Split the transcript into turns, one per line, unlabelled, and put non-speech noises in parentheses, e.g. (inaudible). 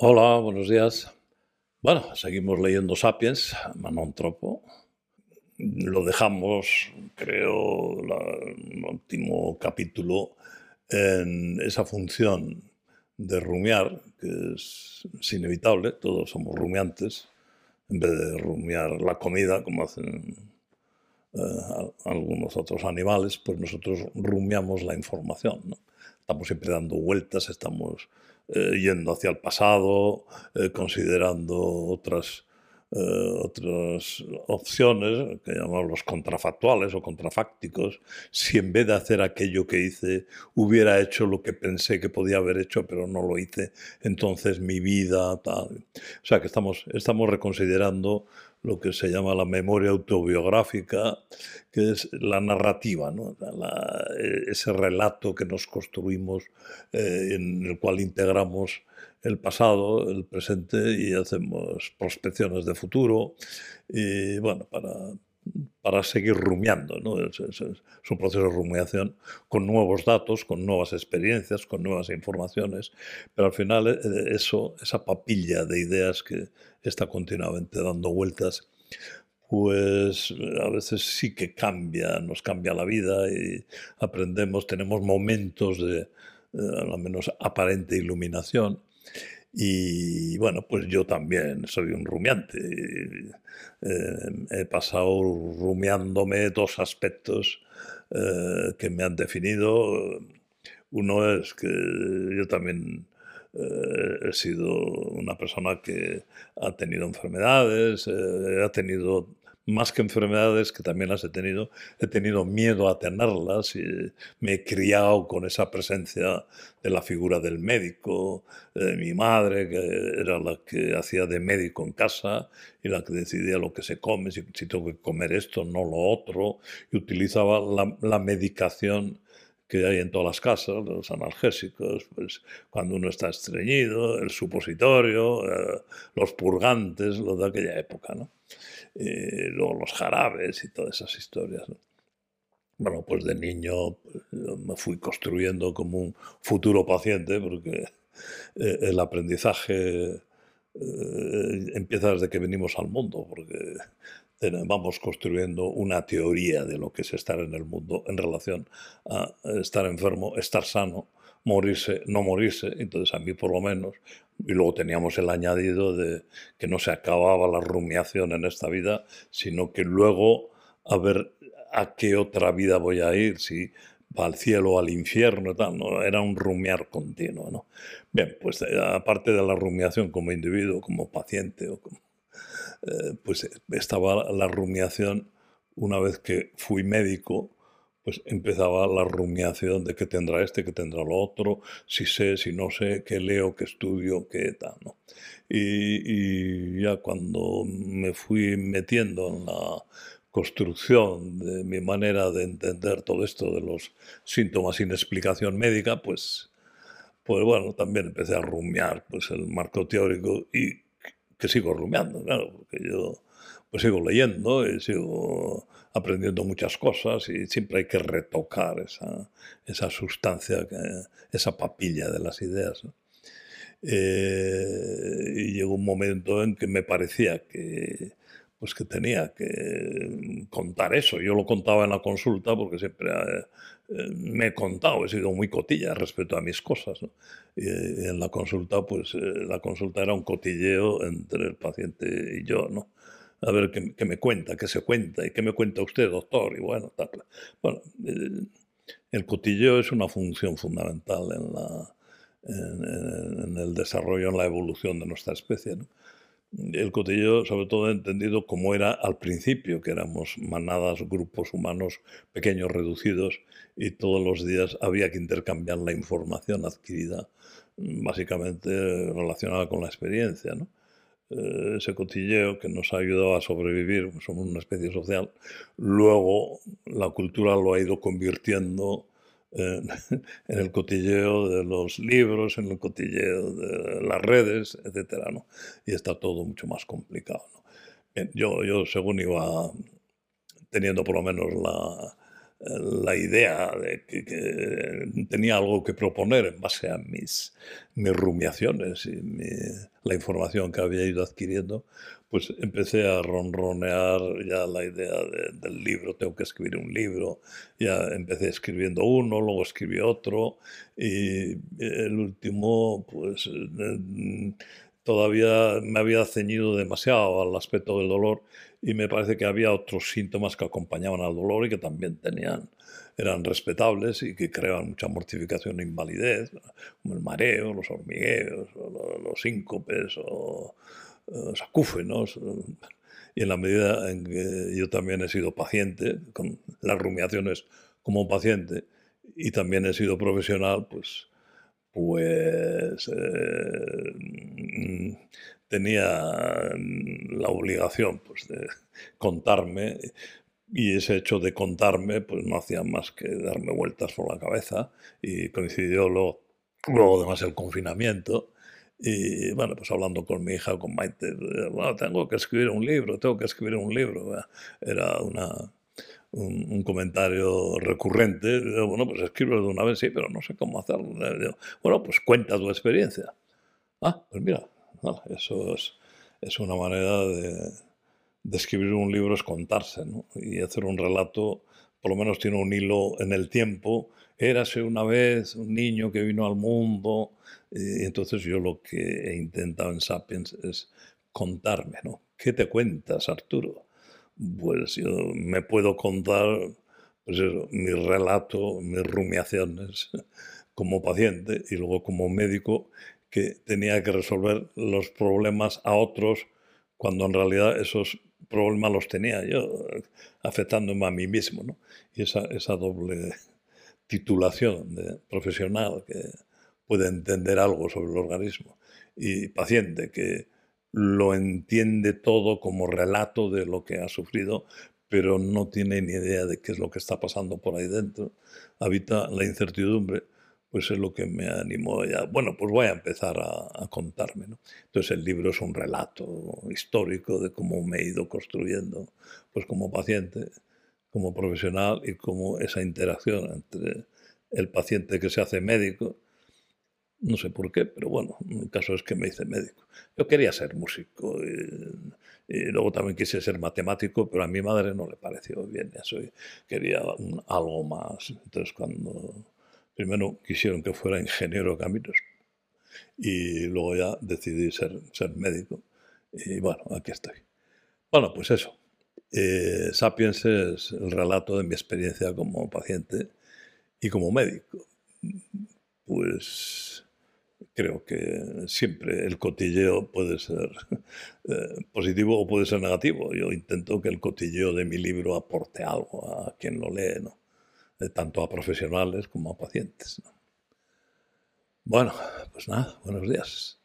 Hola, buenos días. Bueno, seguimos leyendo Sapiens, Manon Tropo. Lo dejamos, creo, el último capítulo en esa función de rumiar, que es, inevitable, todos somos rumiantes, en vez de rumiar la comida como hacen eh, algunos otros animales, pues nosotros rumiamos la información. Estamos siempre dando vueltas, estamos eh, yendo hacia el pasado, eh, considerando otras, eh, otras opciones, que llamamos los contrafactuales o contrafácticos, si en vez de hacer aquello que hice, hubiera hecho lo que pensé que podía haber hecho, pero no lo hice, entonces mi vida. O sea que estamos, estamos reconsiderando lo que se llama la memoria autobiográfica, que es la narrativa, eh, ese relato que nos construimos, eh, en el cual integramos el pasado, el presente y hacemos prospecciones de futuro. Y bueno, para, para seguir rumiando. ¿no? Es, un proceso de rumiación con nuevos datos, con nuevas experiencias, con nuevas informaciones, pero al final eh, eso, esa papilla de ideas que está continuamente dando vueltas, pues a veces sí que cambia, nos cambia la vida y aprendemos, tenemos momentos de, eh, al menos aparente iluminación y bueno, pues yo también soy un rumiante. Eh, he pasado rumiándome dos aspectos eh, que me han definido. Uno es que yo también eh, he sido una persona que ha tenido enfermedades, ha tenido más que enfermedades que también las he tenido, he tenido miedo a tenerlas y me he criado con esa presencia de la figura del médico, de mi madre, que era la que hacía de médico en casa y la que decidía lo que se come, si, tengo que comer esto, no lo otro, y utilizaba la, medicación que hay en todas las casas, los analgésicos, pues cuando uno está estreñido, el supositorio, eh, los purgantes, lo de aquella época, ¿no? Eh, luego los jarabes y todas esas historias. Bueno, pues de niño me fui construyendo como un futuro paciente porque eh, el aprendizaje eh, empieza desde que venimos al mundo, porque vamos construyendo una teoría de lo que es estar en el mundo en relación a estar enfermo, estar sano, morirse, no morirse. Entonces a mí por lo menos y luego teníamos el añadido de que no se acababa la rumiación en esta vida, sino que luego a ver a qué otra vida voy a ir, si al cielo o al infierno, ¿no? era un rumiar continuo. ¿no? Bien, pues eh, aparte de la rumiación como individuo, como paciente, o como, eh, pues estaba la rumiación una vez que fui médico, pues empezaba la rumiación de qué tendrá este, qué tendrá lo otro, si sé, si no sé, qué leo, qué estudio, qué tal, ¿no? Y, ya cuando me fui metiendo en la construcción de mi manera de entender todo esto de los síntomas sin explicación médica, pues, pues bueno, también empecé a rumiar pues el marco teórico y que sigo rumiando, claro, porque yo pues sigo leyendo y sigo aprendiendo muchas cosas y siempre hay que retocar esa, esa sustancia, esa papilla de las ideas. Eh, y llegó un momento en que me parecía que, pues que tenía que contar eso. Yo lo contaba en la consulta porque siempre eh, me he contado, he sido muy cotilla respecto a mis cosas. Y, en la consulta, pues eh, la consulta era un cotilleo entre el paciente y yo, ¿no? a ver qué, me cuenta, qué se cuenta y qué me cuenta usted, doctor. Y bueno, tal. Bueno, el cotilleo es una función fundamental en, la, en, el desarrollo, en la evolución de nuestra especie. El cotilleo, sobre todo, entendido como era al principio, que éramos manadas, grupos humanos pequeños, reducidos, y todos los días había que intercambiar la información adquirida, básicamente relacionada con la experiencia. Eh, ese cotilleo que nos ha ayudado a sobrevivir, somos una especie social, luego la cultura lo ha ido convirtiendo (laughs) en, el cotilleo de los libros, en el cotilleo de las redes, etc. ¿no? Y está todo mucho más complicado. yo, yo, según iba teniendo por lo menos la, la idea de que, tenía algo que proponer en base a mis, mis rumiaciones y la información que había ido adquiriendo, pues empecé a ronronear ya la idea del libro, tengo que escribir un libro, ya empecé escribiendo uno, luego escribí otro. Y el último pues todavía me había ceñido demasiado al aspecto del dolor y me parece que había otros síntomas que acompañaban al dolor y que también tenían, eran respetables y que creaban mucha mortificación e invalidez, como el mareo, los hormigueos, los síncopes o los acúfenos. Y en la medida en que yo también he sido paciente, con las rumiaciones como paciente, y también he sido profesional, pues, pues eh, tenía la obligación pues, de contarme y ese hecho de contarme pues no hacía más que darme vueltas por la cabeza y coincidió luego, luego además el confinamiento y bueno, pues hablando con mi hija, con Maite, bueno, tengo que escribir un libro, tengo que escribir un libro. Era una, un, comentario recurrente. Bueno, pues escribo de una vez, sí, pero no sé cómo hacerlo. Bueno, pues cuenta tu experiencia. Ah, pues mira, eso es, es, una manera de, de, escribir un libro, es contarse, ¿no? Y hacer un relato, por lo menos tiene un hilo en el tiempo. Érase una vez un niño que vino al mundo. Y entonces yo lo que he intentado en Sapiens es contarme, ¿no? ¿Qué te cuentas, Arturo? Pues yo me puedo contar pues mi relato, mis rumiaciones (laughs) como paciente y luego como médico que tenía que resolver los problemas a otros cuando en realidad esos problemas los tenía yo, afectándome a mí mismo. ¿no? Y esa, esa doble titulación de profesional que puede entender algo sobre el organismo y paciente que lo entiende todo como relato de lo que ha sufrido, pero no tiene ni idea de qué es lo que está pasando por ahí dentro. Habita la incertidumbre pues es lo que me animó ya. Bueno, pues voy a empezar a, contarme. ¿no? Entonces el libro es un relato histórico de cómo me he ido construyendo, pues como paciente, como profesional y como esa interacción entre el paciente que se hace médico, no sé por qué, pero bueno, el caso es que me hice médico. Yo quería ser músico y, luego también quise ser matemático, pero a mi madre no le pareció bien eso. quería algo más. Entonces cuando Primero quisieron que fuera ingeniero caminos y luego ya decidí ser, ser médico. Y bueno, aquí estoy. Bueno, pues eso. Eh, Sapiens es el relato de mi experiencia como paciente y como médico. Pues creo que siempre el cotilleo puede ser (laughs) eh, positivo o puede ser negativo. Yo intento que el cotilleo de mi libro aporte algo a quien lo lee, ¿no? tanto a profesionales como a pacientes. Bueno, pues nada, buenos días.